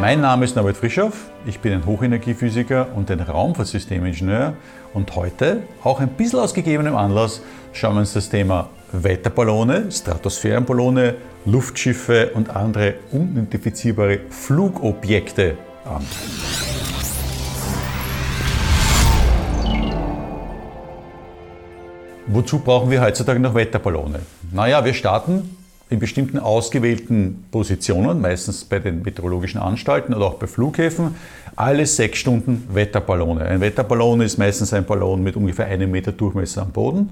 Mein Name ist Norbert Frischoff, ich bin ein Hochenergiephysiker und ein Raumfahrtsystemingenieur und heute, auch ein bisschen aus gegebenem Anlass, schauen wir uns das Thema Wetterballone, Stratosphärenballone, Luftschiffe und andere unidentifizierbare Flugobjekte an. Wozu brauchen wir heutzutage noch Wetterballone? Naja, wir starten in bestimmten ausgewählten Positionen, meistens bei den meteorologischen Anstalten oder auch bei Flughäfen, alle sechs Stunden Wetterballone. Ein Wetterballon ist meistens ein Ballon mit ungefähr einem Meter Durchmesser am Boden,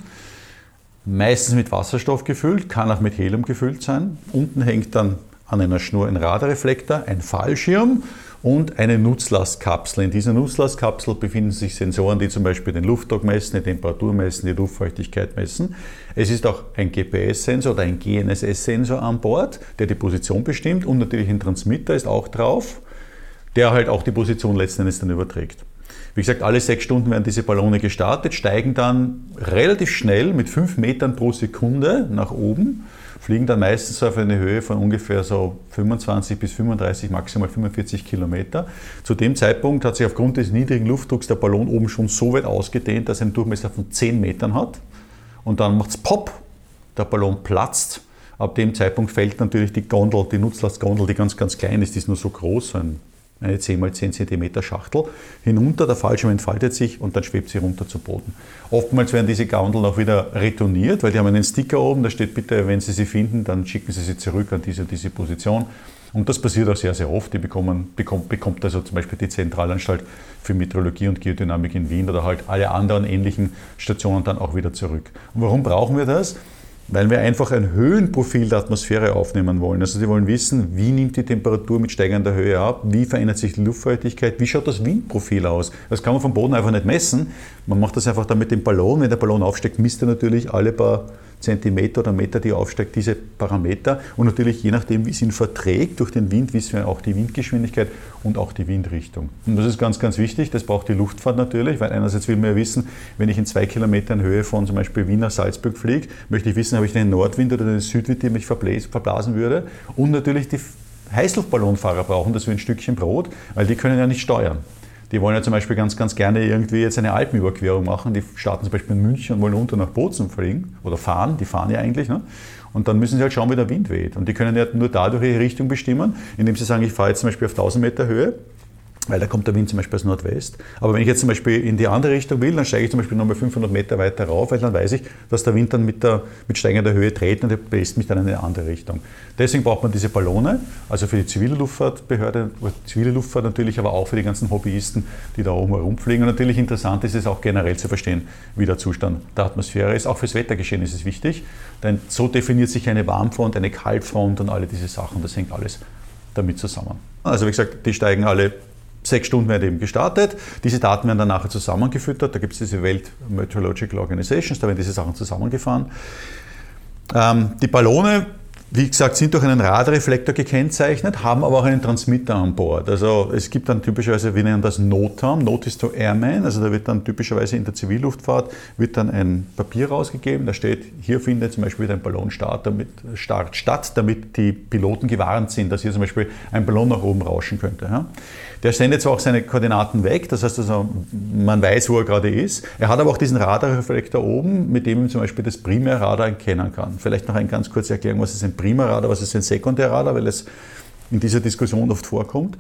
meistens mit Wasserstoff gefüllt, kann auch mit Helium gefüllt sein. Unten hängt dann an einer Schnur ein Radarreflektor, ein Fallschirm und eine Nutzlastkapsel. In dieser Nutzlastkapsel befinden sich Sensoren, die zum Beispiel den Luftdruck messen, die Temperatur messen, die Luftfeuchtigkeit messen. Es ist auch ein GPS-Sensor oder ein GNSS-Sensor an Bord, der die Position bestimmt und natürlich ein Transmitter ist auch drauf, der halt auch die Position letzten Endes dann überträgt. Wie gesagt, alle sechs Stunden werden diese Ballone gestartet, steigen dann relativ schnell mit fünf Metern pro Sekunde nach oben fliegen dann meistens auf eine Höhe von ungefähr so 25 bis 35, maximal 45 Kilometer. Zu dem Zeitpunkt hat sich aufgrund des niedrigen Luftdrucks der Ballon oben schon so weit ausgedehnt, dass er einen Durchmesser von 10 Metern hat. Und dann macht es Pop, der Ballon platzt. Ab dem Zeitpunkt fällt natürlich die Gondel, die Nutzlastgondel, die ganz, ganz klein ist, die ist nur so groß, so ein eine 10 x 10 cm Schachtel, hinunter, der Fallschirm entfaltet sich und dann schwebt sie runter zu Boden. Oftmals werden diese Gondeln auch wieder retourniert, weil die haben einen Sticker oben, da steht bitte, wenn Sie sie finden, dann schicken Sie sie zurück an diese diese Position. Und das passiert auch sehr, sehr oft. Die bekommen, bekommt, bekommt also zum Beispiel die Zentralanstalt für Meteorologie und Geodynamik in Wien oder halt alle anderen ähnlichen Stationen dann auch wieder zurück. Und warum brauchen wir das? Weil wir einfach ein Höhenprofil der Atmosphäre aufnehmen wollen. Also sie wollen wissen, wie nimmt die Temperatur mit steigender Höhe ab, wie verändert sich die Luftfeuchtigkeit, wie schaut das Windprofil aus. Das kann man vom Boden einfach nicht messen. Man macht das einfach dann mit dem Ballon. Wenn der Ballon aufsteigt, misst er natürlich alle paar Zentimeter oder Meter, die aufsteigt, diese Parameter. Und natürlich je nachdem, wie es ihn verträgt durch den Wind, wissen wir auch die Windgeschwindigkeit und auch die Windrichtung. Und das ist ganz, ganz wichtig. Das braucht die Luftfahrt natürlich, weil einerseits will man ja wissen, wenn ich in zwei Kilometern Höhe von zum Beispiel Wiener Salzburg fliege, möchte ich wissen, habe ich einen Nordwind oder einen Südwind, der mich verblasen würde. Und natürlich die Heißluftballonfahrer brauchen das wie ein Stückchen Brot, weil die können ja nicht steuern. Die wollen ja zum Beispiel ganz, ganz gerne irgendwie jetzt eine Alpenüberquerung machen. Die starten zum Beispiel in München und wollen runter nach Bozen fliegen oder fahren. Die fahren ja eigentlich. Ne? Und dann müssen sie halt schauen, wie der Wind weht. Und die können ja nur dadurch ihre Richtung bestimmen, indem sie sagen, ich fahre jetzt zum Beispiel auf 1000 Meter Höhe weil da kommt der Wind zum Beispiel aus Nordwest. Aber wenn ich jetzt zum Beispiel in die andere Richtung will, dann steige ich zum Beispiel nochmal 500 Meter weiter rauf, weil dann weiß ich, dass der Wind dann mit, der, mit steigender Höhe dreht und der bläst mich dann in eine andere Richtung. Deswegen braucht man diese Ballone, also für die zivile Luftfahrtbehörde, zivile Luftfahrt natürlich, aber auch für die ganzen Hobbyisten, die da oben herumfliegen. Und natürlich interessant ist es auch generell zu verstehen, wie der Zustand der Atmosphäre ist. Auch fürs Wettergeschehen ist es wichtig, denn so definiert sich eine Warmfront, eine Kaltfront und alle diese Sachen. Das hängt alles damit zusammen. Also wie gesagt, die steigen alle Sechs Stunden werden eben gestartet. Diese Daten werden dann nachher zusammengefüttert. Da gibt es diese Welt Meteorological Organizations, da werden diese Sachen zusammengefahren. Ähm, die Ballone wie gesagt, sind durch einen Radarreflektor gekennzeichnet, haben aber auch einen Transmitter an Bord. Also es gibt dann typischerweise, wir nennen das NOTAM, Notice to Airman, also da wird dann typischerweise in der Zivilluftfahrt wird dann ein Papier rausgegeben, da steht, hier findet zum Beispiel ein Ballonstart damit, Start statt, damit die Piloten gewarnt sind, dass hier zum Beispiel ein Ballon nach oben rauschen könnte. Ja. Der sendet zwar auch seine Koordinaten weg, das heißt also, man weiß, wo er gerade ist. Er hat aber auch diesen Radarreflektor oben, mit dem man zum Beispiel das Primärradar erkennen kann. Vielleicht noch eine ganz kurze Erklärung, was ist ein Primärradar, was ist ein Sekundärradar, weil es in dieser Diskussion oft vorkommt.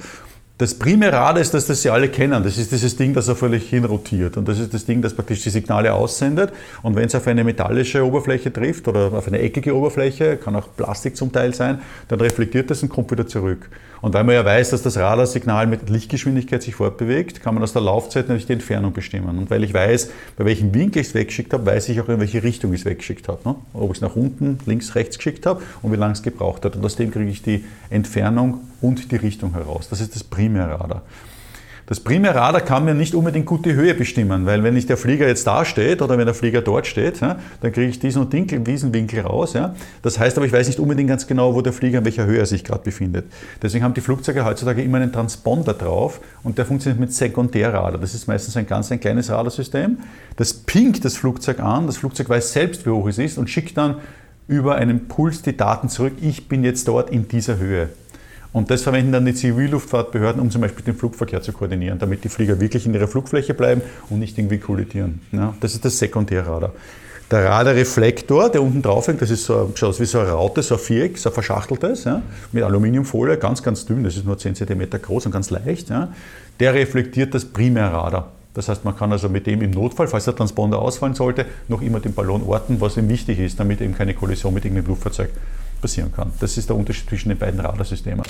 Das Primärradar ist das, das Sie alle kennen. Das ist dieses Ding, das er völlig hinrotiert. Und das ist das Ding, das praktisch die Signale aussendet. Und wenn es auf eine metallische Oberfläche trifft oder auf eine eckige Oberfläche, kann auch Plastik zum Teil sein, dann reflektiert das und kommt wieder zurück. Und weil man ja weiß, dass das Radarsignal mit Lichtgeschwindigkeit sich fortbewegt, kann man aus der Laufzeit natürlich die Entfernung bestimmen. Und weil ich weiß, bei welchem Winkel ich es weggeschickt habe, weiß ich auch, in welche Richtung ich es weggeschickt habe. Ne? Ob ich es nach unten, links, rechts geschickt habe und wie lange es gebraucht hat. Und aus dem kriege ich die Entfernung und die Richtung heraus. Das ist das Primärradar. Das Primärradar kann mir nicht unbedingt gut die Höhe bestimmen, weil wenn nicht der Flieger jetzt da steht oder wenn der Flieger dort steht, dann kriege ich diesen und diesen Winkel raus. Das heißt aber, ich weiß nicht unbedingt ganz genau, wo der Flieger in welcher Höhe er sich gerade befindet. Deswegen haben die Flugzeuge heutzutage immer einen Transponder drauf und der funktioniert mit Sekundärradar. Das ist meistens ein ganz ein kleines Radarsystem. Das pinkt das Flugzeug an, das Flugzeug weiß selbst, wie hoch es ist und schickt dann über einen Puls die Daten zurück. Ich bin jetzt dort in dieser Höhe. Und das verwenden dann die Zivilluftfahrtbehörden, um zum Beispiel den Flugverkehr zu koordinieren, damit die Flieger wirklich in ihrer Flugfläche bleiben und nicht irgendwie kollidieren. Ja, das ist das Sekundärradar. Der Radarreflektor, der unten drauf hängt, das ist so, schaut aus wie so eine Raute, so ein Viereck, so ein verschachteltes, ja, mit Aluminiumfolie, ganz, ganz dünn, das ist nur 10 cm groß und ganz leicht. Ja, der reflektiert das Primärradar. Das heißt, man kann also mit dem im Notfall, falls der Transponder ausfallen sollte, noch immer den Ballon orten, was ihm wichtig ist, damit eben keine Kollision mit irgendeinem Luftfahrzeug passieren kann. Das ist der Unterschied zwischen den beiden Radarsystemen.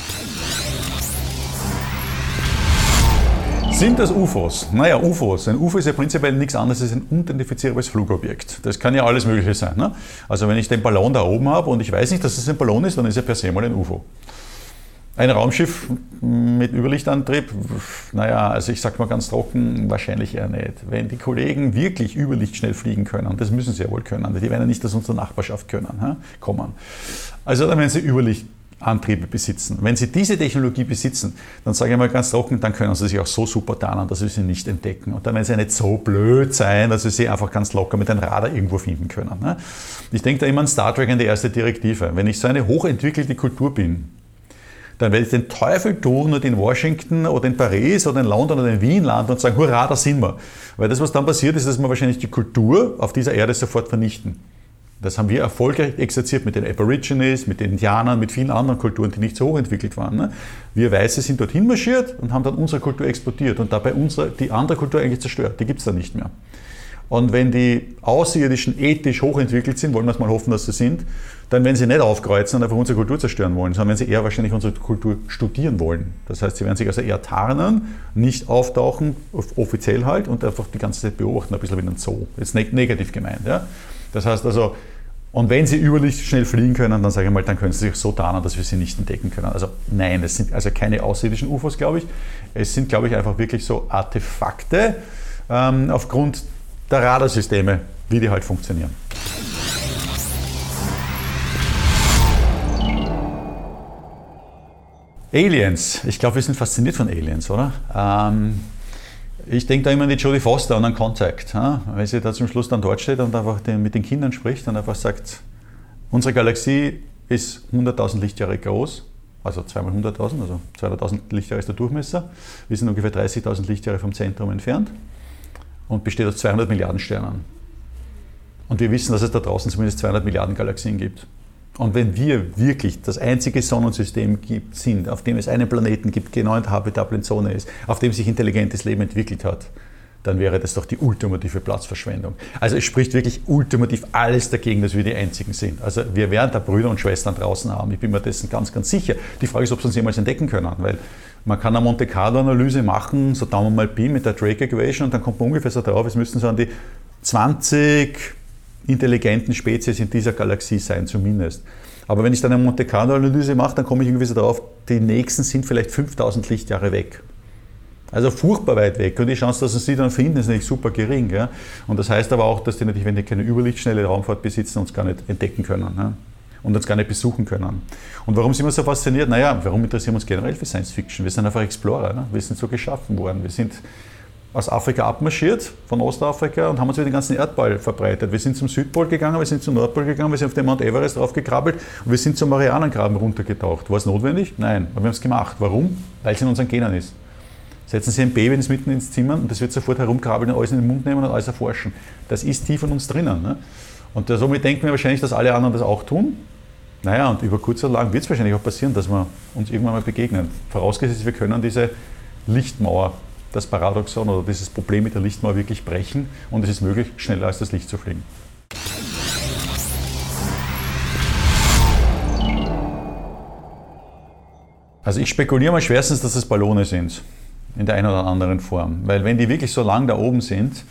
Sind das UFOs? Naja, UFOs. Ein UFO ist ja prinzipiell nichts anderes als ein unidentifizierbares Flugobjekt. Das kann ja alles Mögliche sein. Ne? Also wenn ich den Ballon da oben habe und ich weiß nicht, dass es ein Ballon ist, dann ist er per se mal ein UFO. Ein Raumschiff mit Überlichtantrieb, naja, also ich sage mal ganz trocken, wahrscheinlich eher nicht. Wenn die Kollegen wirklich überlichtschnell fliegen können, das müssen sie ja wohl können, die werden ja nicht aus unserer Nachbarschaft können, kommen. Also dann werden sie Überlicht Antriebe besitzen. Wenn Sie diese Technologie besitzen, dann sage ich mal ganz trocken, dann können Sie sich auch so super tarnen, dass Sie sie nicht entdecken. Und dann werden Sie nicht so blöd sein, dass Sie sie einfach ganz locker mit einem Radar irgendwo finden können. Ne? Ich denke da immer an Star Trek an die erste Direktive. Wenn ich so eine hochentwickelte Kultur bin, dann werde ich den Teufel tun und in Washington oder in Paris oder in London oder in Wien landen und sagen, hurra, da sind wir. Weil das, was dann passiert, ist, dass wir wahrscheinlich die Kultur auf dieser Erde sofort vernichten. Das haben wir erfolgreich exerziert mit den Aborigines, mit den Indianern, mit vielen anderen Kulturen, die nicht so hochentwickelt waren. Ne? Wir Weiße sind dorthin marschiert und haben dann unsere Kultur exportiert und dabei unsere, die andere Kultur eigentlich zerstört. Die gibt es dann nicht mehr. Und wenn die Außerirdischen ethisch hochentwickelt sind, wollen wir es mal hoffen, dass sie sind, dann werden sie nicht aufkreuzen und einfach unsere Kultur zerstören wollen, sondern werden sie eher wahrscheinlich unsere Kultur studieren wollen. Das heißt, sie werden sich also eher tarnen, nicht auftauchen, offiziell halt, und einfach die ganze Zeit beobachten, ein bisschen wie ein Zoo. Jetzt negativ gemeint. Ja? Das heißt also, und wenn sie überlicht schnell fliegen können, dann sage ich mal, dann können sie sich so tarnen, dass wir sie nicht entdecken können. Also nein, es sind also keine außerirdischen UFOs, glaube ich. Es sind, glaube ich, einfach wirklich so Artefakte ähm, aufgrund der Radarsysteme, wie die halt funktionieren. Aliens. Ich glaube, wir sind fasziniert von Aliens, oder? Ähm, ich denke da immer an die Jodie Foster und an Contact. Ja? Wenn sie da zum Schluss dann dort steht und einfach mit den Kindern spricht und einfach sagt, unsere Galaxie ist 100.000 Lichtjahre groß, also 200.000, also 200.000 Lichtjahre ist der Durchmesser. Wir sind ungefähr 30.000 Lichtjahre vom Zentrum entfernt und besteht aus 200 Milliarden Sternen. Und wir wissen, dass es da draußen zumindest 200 Milliarden Galaxien gibt. Und wenn wir wirklich das einzige Sonnensystem gibt, sind, auf dem es einen Planeten gibt, genau in der habitablen Zone ist, auf dem sich intelligentes Leben entwickelt hat, dann wäre das doch die ultimative Platzverschwendung. Also es spricht wirklich ultimativ alles dagegen, dass wir die Einzigen sind. Also wir werden da Brüder und Schwestern draußen haben. Ich bin mir dessen ganz, ganz sicher. Die Frage ist, ob sie uns jemals entdecken können, weil man kann eine Monte Carlo-Analyse machen, so Daumen mal Pi mit der Drake Equation und dann kommt man ungefähr so drauf, es müssten so an die 20 intelligenten Spezies in dieser Galaxie sein, zumindest. Aber wenn ich dann eine Monte Carlo-Analyse mache, dann komme ich irgendwie so darauf, die nächsten sind vielleicht 5000 Lichtjahre weg. Also furchtbar weit weg. Und die Chance, dass sie dann finden, ist natürlich super gering. Ja? Und das heißt aber auch, dass die natürlich, wenn die keine überlichtschnelle Raumfahrt besitzen, uns gar nicht entdecken können. Ja? Und uns gar nicht besuchen können. Und warum sind wir so fasziniert? Naja, warum interessieren wir uns generell für Science Fiction? Wir sind einfach Explorer. Ne? Wir sind so geschaffen worden. Wir sind aus Afrika abmarschiert, von Ostafrika, und haben uns über den ganzen Erdball verbreitet. Wir sind zum Südpol gegangen, wir sind zum Nordpol gegangen, wir sind auf den Mount Everest draufgekrabbelt und wir sind zum Marianengraben runtergetaucht. War es notwendig? Nein, aber wir haben es gemacht. Warum? Weil es in unseren Genen ist. Setzen Sie ein Baby mitten ins Zimmer und das wird sofort herumkrabbeln und alles in den Mund nehmen und alles erforschen. Das ist tief in uns drinnen. Ne? Und somit denken wir wahrscheinlich, dass alle anderen das auch tun. Naja, und über kurz oder lang wird es wahrscheinlich auch passieren, dass wir uns irgendwann mal begegnen. Vorausgesetzt, wir können diese Lichtmauer das Paradoxon oder dieses Problem mit der Lichtmauer wirklich brechen und es ist möglich, schneller als das Licht zu fliegen. Also ich spekuliere mal schwerstens, dass es Ballone sind, in der einen oder anderen Form. Weil wenn die wirklich so lang da oben sind,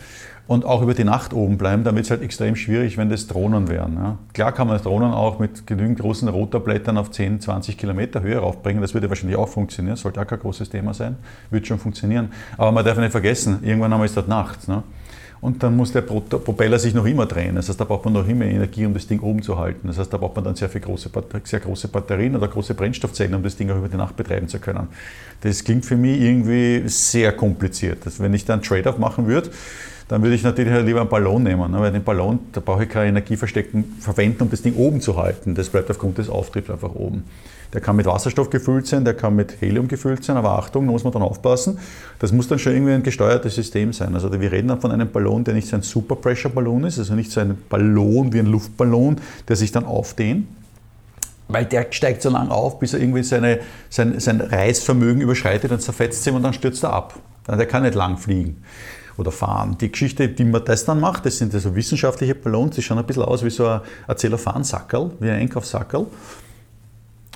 und auch über die Nacht oben bleiben, wird es halt extrem schwierig, wenn das Drohnen wären. Ja. Klar kann man Drohnen auch mit genügend großen Rotorblättern auf 10, 20 Kilometer Höhe raufbringen, das würde wahrscheinlich auch funktionieren, sollte auch kein großes Thema sein, wird schon funktionieren. Aber man darf nicht vergessen, irgendwann einmal ist dort Nacht. Ne. Und dann muss der Propeller sich noch immer drehen. Das heißt, da braucht man noch immer Energie, um das Ding oben zu halten. Das heißt, da braucht man dann sehr, viel große, sehr große Batterien oder große Brennstoffzellen, um das Ding auch über die Nacht betreiben zu können. Das klingt für mich irgendwie sehr kompliziert. Also wenn ich da einen Trade-off machen würde, dann würde ich natürlich halt lieber einen Ballon nehmen. Ne? Weil den Ballon, da brauche ich keine Energieverstecken verwenden, um das Ding oben zu halten. Das bleibt aufgrund des Auftriebs einfach oben. Der kann mit Wasserstoff gefüllt sein, der kann mit Helium gefüllt sein, aber Achtung, da muss man dann aufpassen. Das muss dann schon irgendwie ein gesteuertes System sein. Also wir reden dann von einem Ballon, der nicht so ein Super-Pressure-Ballon ist, also nicht so ein Ballon wie ein Luftballon, der sich dann aufdehnt, weil der steigt so lange auf, bis er irgendwie seine, sein, sein Reißvermögen überschreitet und zerfetzt sich und dann stürzt er ab. Der kann nicht lang fliegen oder fahren. Die Geschichte, wie man das dann macht, das sind so wissenschaftliche Ballons, die schauen ein bisschen aus wie so ein Zellophan-Sackerl, wie ein Einkaufssackerl.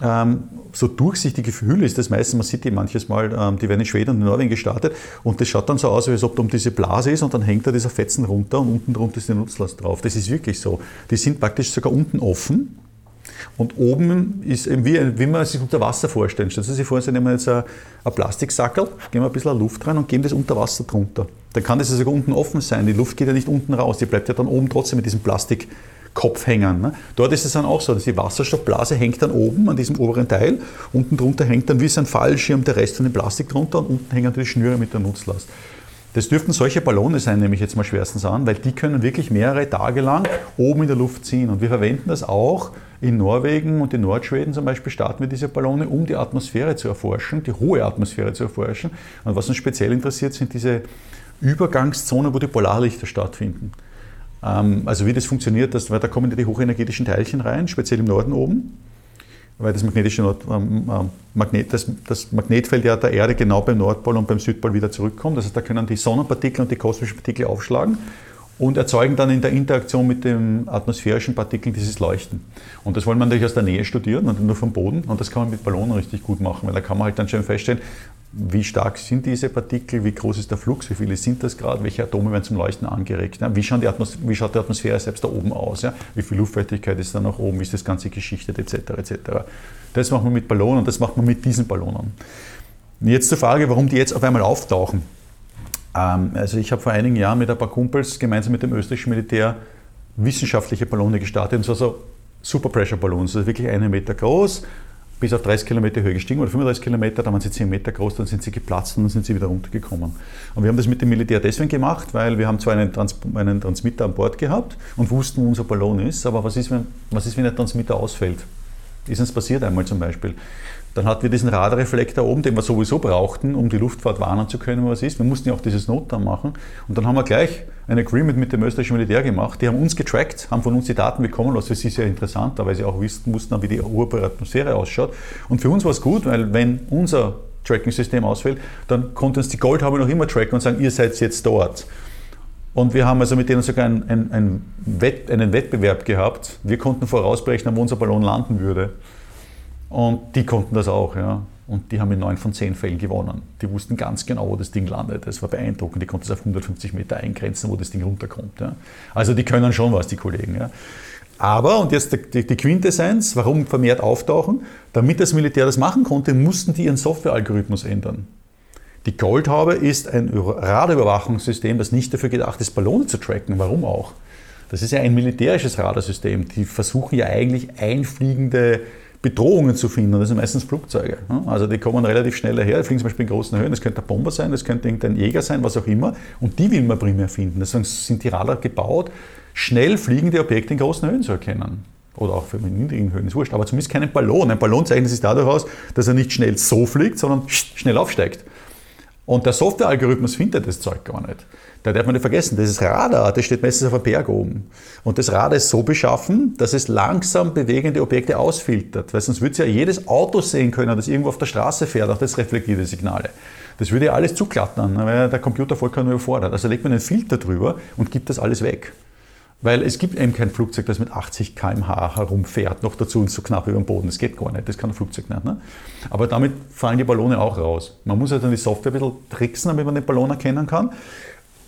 Ähm, so durchsichtige Hülle ist das meistens, man sieht die manches Mal, ähm, die werden in Schweden und in Norwegen gestartet und das schaut dann so aus, als ob da um diese Blase ist und dann hängt da dieser Fetzen runter und unten drunter ist die Nutzlast drauf. Das ist wirklich so. Die sind praktisch sogar unten offen und oben ist eben wie, wie man sich unter Wasser vorstellen. Stellen Sie sich vor, Sie nehmen jetzt ein, ein Plastiksackerl, geben ein bisschen Luft rein und geben das unter Wasser drunter. Dann kann das ja sogar unten offen sein. Die Luft geht ja nicht unten raus, die bleibt ja dann oben trotzdem mit diesem Plastikkopf hängen. Ne? Dort ist es dann auch so, dass die Wasserstoffblase hängt dann oben an diesem oberen Teil, unten drunter hängt dann wie so ein Fallschirm der Rest von dem Plastik drunter und unten hängen die Schnüre mit der Nutzlast. Das dürften solche Ballone sein, nehme ich jetzt mal schwerstens an, weil die können wirklich mehrere Tage lang oben in der Luft ziehen. Und wir verwenden das auch in Norwegen und in Nordschweden zum Beispiel starten wir diese Ballone, um die Atmosphäre zu erforschen, die hohe Atmosphäre zu erforschen. Und was uns speziell interessiert, sind diese Übergangszonen, wo die Polarlichter stattfinden. Ähm, also wie das funktioniert, dass, weil da kommen die hochenergetischen Teilchen rein, speziell im Norden oben weil das magnetische Nord, ähm, ähm, Magnet, das, das, Magnetfeld ja der Erde genau beim Nordpol und beim Südpol wieder zurückkommt. Das heißt, da können die Sonnenpartikel und die kosmischen Partikel aufschlagen und erzeugen dann in der Interaktion mit den atmosphärischen Partikeln dieses Leuchten. Und das wollen wir natürlich aus der Nähe studieren und nur vom Boden. Und das kann man mit Ballonen richtig gut machen, weil da kann man halt dann schön feststellen, wie stark sind diese Partikel, wie groß ist der Flux, wie viele sind das gerade, welche Atome werden zum Leuchten angeregt, wie, wie, schaut die Atmosphäre selbst da oben aus, ja? wie viel Luftfeuchtigkeit ist da nach oben, wie ist das Ganze geschichtet etc. etc. Das macht man mit Ballonen und das macht man mit diesen Ballonen. Jetzt zur Frage, warum die jetzt auf einmal auftauchen. Ähm, also ich habe vor einigen Jahren mit ein paar Kumpels gemeinsam mit dem österreichischen Militär wissenschaftliche Ballone gestartet, und zwar so Super Pressure Ballons, also wirklich einen Meter groß, bis auf 30 Kilometer Höhe gestiegen oder 35 Kilometer, dann waren sie 10 Meter groß, dann sind sie geplatzt und dann sind sie wieder runtergekommen. Und wir haben das mit dem Militär deswegen gemacht, weil wir haben zwar einen, Trans einen Transmitter an Bord gehabt und wussten, wo unser Ballon ist, aber was ist, wenn, was ist, wenn der Transmitter ausfällt? Ist uns passiert einmal zum Beispiel. Dann hatten wir diesen Radarreflektor oben, den wir sowieso brauchten, um die Luftfahrt warnen zu können, was ist. Wir mussten ja auch dieses Notdown machen. Und dann haben wir gleich ein Agreement mit dem österreichischen Militär gemacht. Die haben uns getrackt, haben von uns die Daten bekommen, was für sie sehr interessant war, weil sie auch wissen mussten, wie die obere Atmosphäre ausschaut. Und für uns war es gut, weil wenn unser Tracking-System ausfällt, dann konnte uns die Goldhaube noch immer tracken und sagen, ihr seid jetzt dort. Und wir haben also mit denen sogar einen, einen, Wett, einen Wettbewerb gehabt. Wir konnten vorausberechnen, wo unser Ballon landen würde. Und die konnten das auch. Ja. Und die haben in neun von zehn Fällen gewonnen. Die wussten ganz genau, wo das Ding landet. Das war beeindruckend. Die konnten es auf 150 Meter eingrenzen, wo das Ding runterkommt. Ja. Also die können schon was, die Kollegen. Ja. Aber, und jetzt die, Quintessenz, warum vermehrt auftauchen, damit das Militär das machen konnte, mussten die ihren Softwarealgorithmus ändern. Die Goldhaube ist ein Radarüberwachungssystem, das nicht dafür gedacht ist, Ballone zu tracken. Warum auch? Das ist ja ein militärisches Radarsystem. Die versuchen ja eigentlich einfliegende Bedrohungen zu finden. Das sind meistens Flugzeuge. Also die kommen relativ schnell daher, die fliegen zum Beispiel in großen Höhen. Das könnte ein Bomber sein, das könnte irgendein Jäger sein, was auch immer. Und die will man primär finden. Deswegen sind die Radar gebaut, schnell fliegende Objekte in großen Höhen zu erkennen. Oder auch für niedrigen Höhen, ist wurscht. Aber zumindest keinen Ballon. Ein Ballon zeichnet sich dadurch aus, dass er nicht schnell so fliegt, sondern schnell aufsteigt. Und der Softwarealgorithmus findet das Zeug gar nicht. Da darf man nicht vergessen, das Radar, das steht meistens auf einem Berg oben. Und das Radar ist so beschaffen, dass es langsam bewegende Objekte ausfiltert. Weil sonst würde es ja jedes Auto sehen können, das irgendwo auf der Straße fährt, auch das reflektierte Signale. Das würde ja alles zuklattern, weil der Computer vollkommen überfordert. Also legt man einen Filter drüber und gibt das alles weg. Weil es gibt eben kein Flugzeug, das mit 80 km/h herumfährt, noch dazu und so knapp über dem Boden. Das geht gar nicht, das kann ein Flugzeug nicht. Ne? Aber damit fallen die Ballone auch raus. Man muss halt dann die Software ein bisschen tricksen, damit man den Ballon erkennen kann.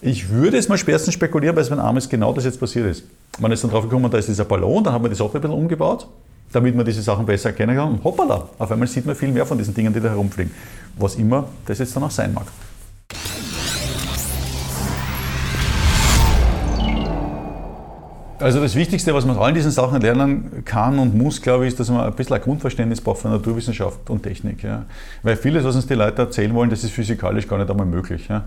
Ich würde es mal spätestens spekulieren, weil es mein Armes genau das jetzt passiert ist. Man ist dann drauf gekommen, da ist dieser Ballon, dann hat man die Software ein bisschen umgebaut, damit man diese Sachen besser erkennen kann. Und hoppala, auf einmal sieht man viel mehr von diesen Dingen, die da herumfliegen. Was immer das jetzt dann auch sein mag. Also das Wichtigste, was man aus all diesen Sachen lernen kann und muss, glaube ich, ist, dass man ein bisschen ein Grundverständnis braucht von Naturwissenschaft und Technik. Ja. Weil vieles, was uns die Leute erzählen wollen, das ist physikalisch gar nicht einmal möglich. Ja.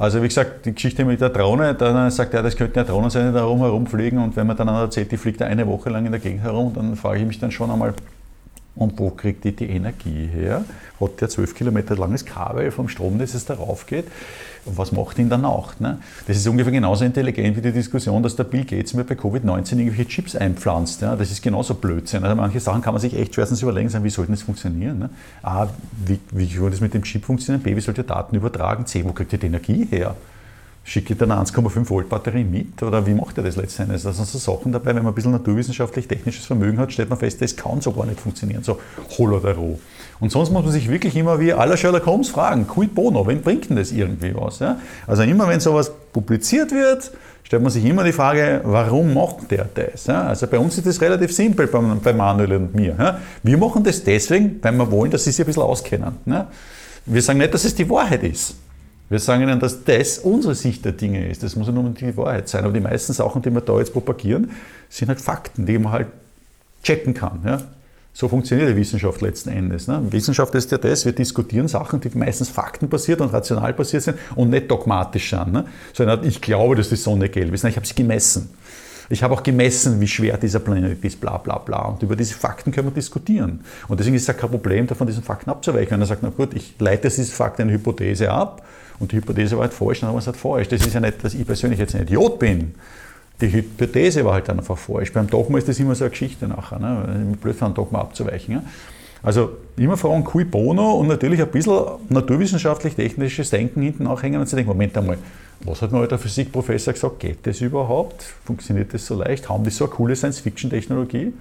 Also wie gesagt, die Geschichte mit der Drohne, dann sagt er, das könnte eine Drohne sein, die da herumfliegen und wenn man dann erzählt, die fliegt eine Woche lang in der Gegend herum, dann frage ich mich dann schon einmal, und wo kriegt die die Energie her? Hat der 12 Kilometer langes Kabel vom Strom, das es darauf geht? Und was macht ihn dann auch? Ne? Das ist ungefähr genauso intelligent wie die Diskussion, dass der Bill Gates mir bei Covid-19 irgendwelche Chips einpflanzt. Ja? Das ist genauso Blödsinn. Also manche Sachen kann man sich echt schwerstens überlegen, sagen, wie soll das funktionieren? Ne? A, wie, wie soll das mit dem Chip funktionieren? B, wie soll der Daten übertragen? C, wo kriegt ihr die Energie her? Schicke ich dann eine 1,5 Volt Batterie mit oder wie macht er das letztendlich? Da sind so Sachen dabei, wenn man ein bisschen naturwissenschaftlich-technisches Vermögen hat, stellt man fest, das kann so gar nicht funktionieren, so hol oder roh. Und sonst muss man sich wirklich immer wie aller Sherlock Holmes fragen, quid bono, wem bringt denn das irgendwie was? Ja? Also immer wenn sowas publiziert wird, stellt man sich immer die Frage, warum macht der das? Ja? Also bei uns ist das relativ simpel, bei, bei Manuel und mir. Ja? Wir machen das deswegen, weil wir wollen, dass sie sich ein bisschen auskennen. Wir sagen nicht, dass es die Wahrheit ist. Wir sagen ihnen, dass das unsere Sicht der Dinge ist. Das muss ja nur die Wahrheit sein. Aber die meisten Sachen, die wir da jetzt propagieren, sind halt Fakten, die man halt checken kann. Ja? So funktioniert die Wissenschaft letzten Endes. Ne? Wissenschaft ist ja das, wir diskutieren Sachen, die meistens faktenbasiert und rational basiert sind und nicht dogmatisch sind. Ne? Sondern ich glaube, dass die Sonne gelb ist. Nein, ich habe sie gemessen. Ich habe auch gemessen, wie schwer dieser Planet ist, bla bla bla. Und über diese Fakten können wir diskutieren. Und deswegen ist es ja kein Problem, da von diesen Fakten abzuweichen. Wenn er sagt, na gut, ich leite diese Fakten eine Hypothese ab und die Hypothese war halt falsch, dann haben wir es halt falsch. Das ist ja nicht, dass ich persönlich jetzt ein Idiot bin. Die Hypothese war halt dann einfach falsch. Beim Dogma ist das immer so eine Geschichte nachher. Ne? Blöd von einem Dogma abzuweichen. Ja? Also immer fragen, cui bono und natürlich ein bisschen naturwissenschaftlich-technisches Denken hinten nachhängen und zu denken, Moment einmal, was hat mir der Physikprofessor gesagt, geht das überhaupt? Funktioniert das so leicht? Haben die so eine coole Science-Fiction-Technologie?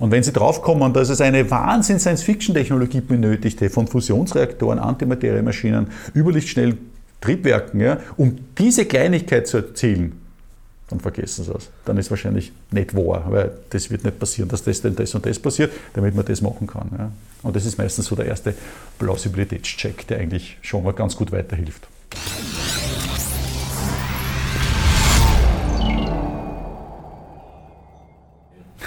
Und wenn Sie draufkommen, dass es eine Wahnsinn-Science-Fiction-Technologie benötigte, von Fusionsreaktoren, Antimateriemaschinen, überlichtschnellen Triebwerken, ja, um diese Kleinigkeit zu erzielen, dann vergessen Sie es. Dann ist wahrscheinlich nicht wahr, weil das wird nicht passieren, dass das denn das und das passiert, damit man das machen kann. Ja. Und das ist meistens so der erste Plausibilitätscheck, der eigentlich schon mal ganz gut weiterhilft.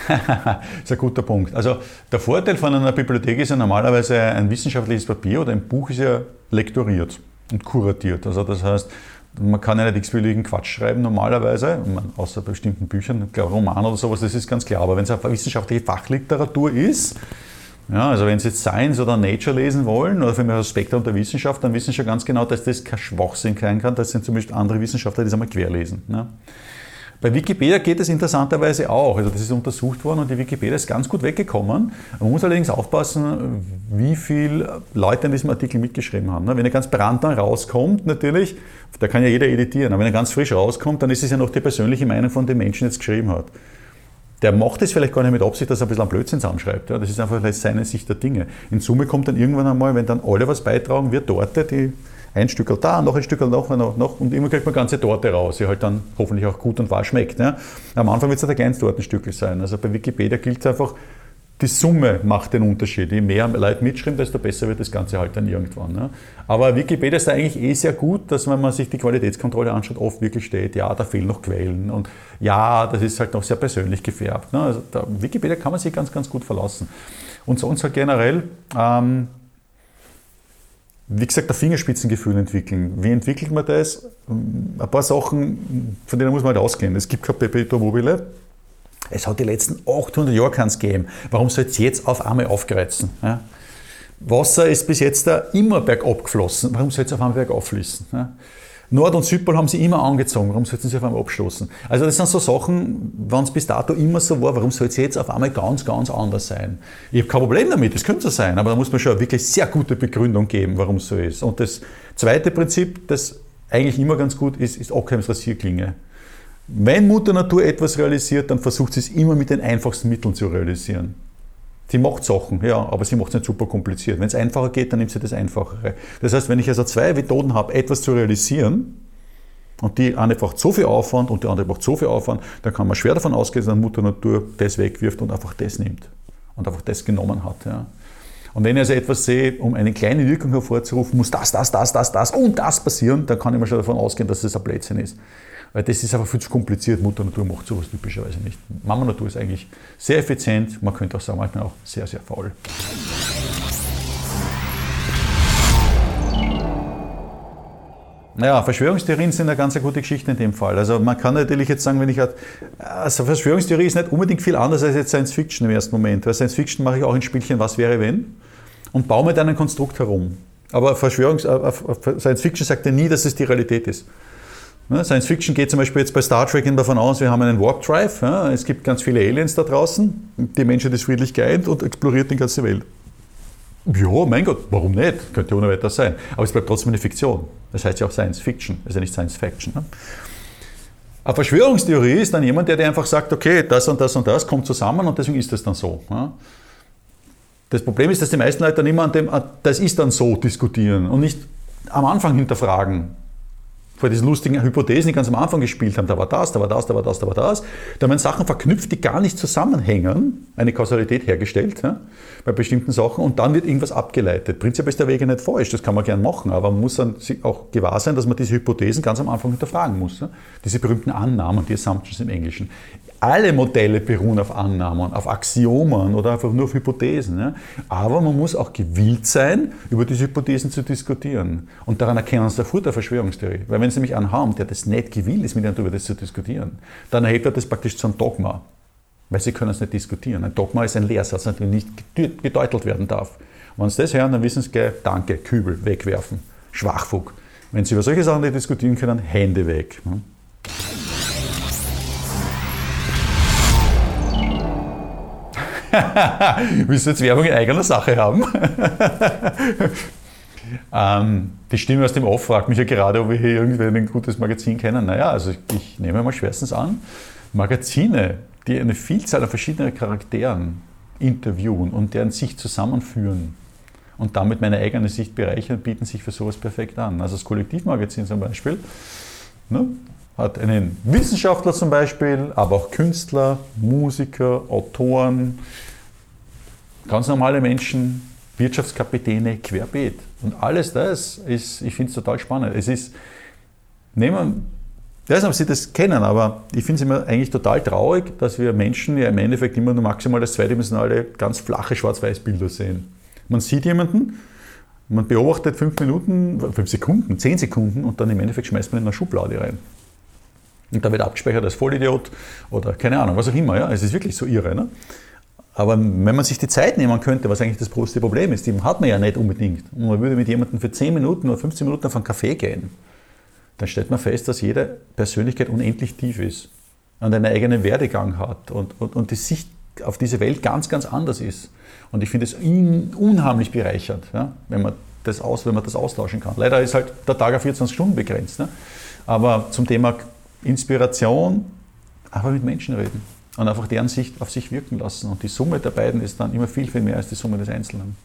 das ist ein guter Punkt. Also der Vorteil von einer Bibliothek ist ja normalerweise ein wissenschaftliches Papier oder ein Buch ist ja lektoriert und kuratiert. Also das heißt, man kann ja nicht x-beliebigen Quatsch schreiben normalerweise, außer bestimmten Büchern, Roman oder sowas, das ist ganz klar. Aber wenn es eine wissenschaftliche Fachliteratur ist, ja, also wenn Sie jetzt Science oder Nature lesen wollen oder für mich das Spektrum der Wissenschaft, dann wissen Sie schon ganz genau, dass das kein Schwachsinn sein kann. Das sind zum Beispiel andere Wissenschaftler, die das einmal querlesen. Ja. Bei Wikipedia geht es interessanterweise auch. Also das ist untersucht worden und die Wikipedia ist ganz gut weggekommen. Man muss allerdings aufpassen, wie viele Leute an diesem Artikel mitgeschrieben haben. Wenn er ganz brandneu rauskommt, natürlich, da kann ja jeder editieren, aber wenn er ganz frisch rauskommt, dann ist es ja noch die persönliche Meinung von dem Menschen, der es geschrieben hat. Der macht es vielleicht gar nicht mit Absicht, dass er ein bisschen Blödsinn zusammenschreibt. das ist einfach seine Sicht der Dinge. In Summe kommt dann irgendwann einmal, wenn dann alle was beitragen, wird dort die ein Stück da, noch ein Stück noch, noch, noch und immer kriegt man ganze Torte raus, die halt dann hoffentlich auch gut und wahr schmeckt. Ja. Am Anfang wird es halt ein kleines Tortenstück sein. Also bei Wikipedia gilt es einfach, die Summe macht den Unterschied. Je mehr Leute mitschreiben, desto besser wird das Ganze halt dann irgendwann. Ja. Aber Wikipedia ist da eigentlich eh sehr gut, dass wenn man sich die Qualitätskontrolle anschaut, oft wirklich steht, ja, da fehlen noch Quellen und ja, das ist halt noch sehr persönlich gefärbt. Ne. Also Wikipedia kann man sich ganz, ganz gut verlassen. Und sonst halt generell, ähm, wie gesagt, ein Fingerspitzengefühl entwickeln. Wie entwickelt man das? Ein paar Sachen, von denen muss man halt ausgehen. Es gibt kein Perpetuum mobile. Es hat die letzten 800 Jahre keins gegeben. Warum soll es jetzt auf einmal aufgreizen? Ja? Wasser ist bis jetzt da immer bergab geflossen. Warum soll es auf einmal bergauf fließen? Ja? Nord- und Südpol haben sie immer angezogen. Warum sollten sie auf einmal abstoßen? Also das sind so Sachen, wenn es bis dato immer so war, warum soll es jetzt auf einmal ganz, ganz anders sein? Ich habe kein Problem damit, das könnte so sein, aber da muss man schon eine wirklich sehr gute Begründung geben, warum es so ist. Und das zweite Prinzip, das eigentlich immer ganz gut ist, ist Ockheims Rasierklinge. Wenn Mutter Natur etwas realisiert, dann versucht sie es immer mit den einfachsten Mitteln zu realisieren. Sie macht Sachen, ja, aber sie macht es nicht super kompliziert. Wenn es einfacher geht, dann nimmt sie das Einfachere. Das heißt, wenn ich also zwei Methoden habe, etwas zu realisieren, und die eine braucht so viel Aufwand und die andere braucht so viel Aufwand, dann kann man schwer davon ausgehen, dass Mutter Natur das wegwirft und einfach das nimmt. Und einfach das genommen hat. Ja. Und wenn ich also etwas sehe, um eine kleine Wirkung hervorzurufen, muss das, das, das, das, das und das passieren, dann kann ich mir schon davon ausgehen, dass das ein Blödsinn ist. Weil das ist einfach viel zu kompliziert. Mutter Natur macht sowas typischerweise nicht. Mama Natur ist eigentlich sehr effizient, man könnte auch sagen, manchmal auch sehr, sehr faul. Naja, Verschwörungstheorien sind eine ganz gute Geschichte in dem Fall. Also man kann natürlich jetzt sagen, wenn ich also Verschwörungstheorie ist nicht unbedingt viel anders als jetzt Science Fiction im ersten Moment. Weil Science Fiction mache ich auch ein Spielchen Was wäre wenn und baue mit einem Konstrukt herum. Aber Verschwörungs äh, Science Fiction sagt ja nie, dass es die Realität ist. Science Fiction geht zum Beispiel jetzt bei Star Trek davon aus, wir haben einen Warp Drive, es gibt ganz viele Aliens da draußen, die Menschheit ist friedlich geeint und exploriert die ganze Welt. Ja, mein Gott, warum nicht? Könnte ohne weiteres sein. Aber es bleibt trotzdem eine Fiktion. Das heißt ja auch Science Fiction, also nicht Science Fiction. Ne? Eine Verschwörungstheorie ist dann jemand, der dir einfach sagt, okay, das und das und das kommt zusammen und deswegen ist das dann so. Ne? Das Problem ist, dass die meisten Leute dann immer an dem, das ist dann so diskutieren und nicht am Anfang hinterfragen vor diesen lustigen Hypothesen, die ganz am Anfang gespielt haben, da war das, da war das, da war das, da war das. Da haben wir Sachen verknüpft, die gar nicht zusammenhängen, eine Kausalität hergestellt ja, bei bestimmten Sachen und dann wird irgendwas abgeleitet. Prinzipiell ist der Weg ja nicht falsch, das kann man gern machen, aber man muss dann auch gewahr sein, dass man diese Hypothesen ganz am Anfang hinterfragen muss. Ja. Diese berühmten Annahmen, die Assumptions im Englischen alle Modelle beruhen auf Annahmen, auf Axiomen oder einfach nur auf Hypothesen. Ja? Aber man muss auch gewillt sein, über diese Hypothesen zu diskutieren. Und daran erkennen Sie der der Verschwörungstheorie. Weil wenn Sie nämlich einen haben, der das nicht gewillt ist, mit Ihnen darüber das zu diskutieren, dann erhebt er das praktisch zum Dogma. Weil Sie können es nicht diskutieren. Ein Dogma ist ein Lehrsatz, der nicht gedeutelt werden darf. wenn Sie das hören, dann wissen Sie gleich, danke, Kübel, wegwerfen, Schwachfug. Wenn Sie über solche Sachen nicht diskutieren können, Hände weg. Willst du jetzt Werbung in eigener Sache haben? ähm, die Stimme aus dem Off fragt mich ja gerade, ob wir hier irgendwie ein gutes Magazin kennen. Naja, also ich nehme mal schwerstens an, Magazine, die eine Vielzahl an verschiedenen Charakteren interviewen und deren Sicht zusammenführen und damit meine eigene Sicht bereichern, bieten sich für sowas perfekt an. Also das Kollektivmagazin zum Beispiel, ne, hat einen Wissenschaftler zum Beispiel, aber auch Künstler, Musiker, Autoren, ganz normale Menschen, Wirtschaftskapitäne querbeet. Und alles das ist, ich finde es total spannend. Es ist, nehmen, ich weiß nicht, ob Sie das kennen, aber ich finde es immer eigentlich total traurig, dass wir Menschen ja im Endeffekt immer nur maximal das zweidimensionale, ganz flache Schwarz-Weiß-Bilder sehen. Man sieht jemanden, man beobachtet fünf Minuten, fünf Sekunden, zehn Sekunden und dann im Endeffekt schmeißt man in eine Schublade rein. Und da wird abgespeichert als Vollidiot oder keine Ahnung, was auch immer. Ja? Es ist wirklich so irre. Ne? Aber wenn man sich die Zeit nehmen könnte, was eigentlich das größte Problem ist, die hat man ja nicht unbedingt. Und man würde mit jemandem für 10 Minuten oder 15 Minuten auf einen Kaffee gehen, dann stellt man fest, dass jede Persönlichkeit unendlich tief ist und einen eigenen Werdegang hat und, und, und die Sicht auf diese Welt ganz, ganz anders ist. Und ich finde es unheimlich bereichernd, ja, wenn, man das aus, wenn man das austauschen kann. Leider ist halt der Tag auf 24 Stunden begrenzt. Ne? Aber zum Thema Inspiration, aber mit Menschen reden und einfach deren Sicht auf sich wirken lassen. Und die Summe der beiden ist dann immer viel, viel mehr als die Summe des Einzelnen.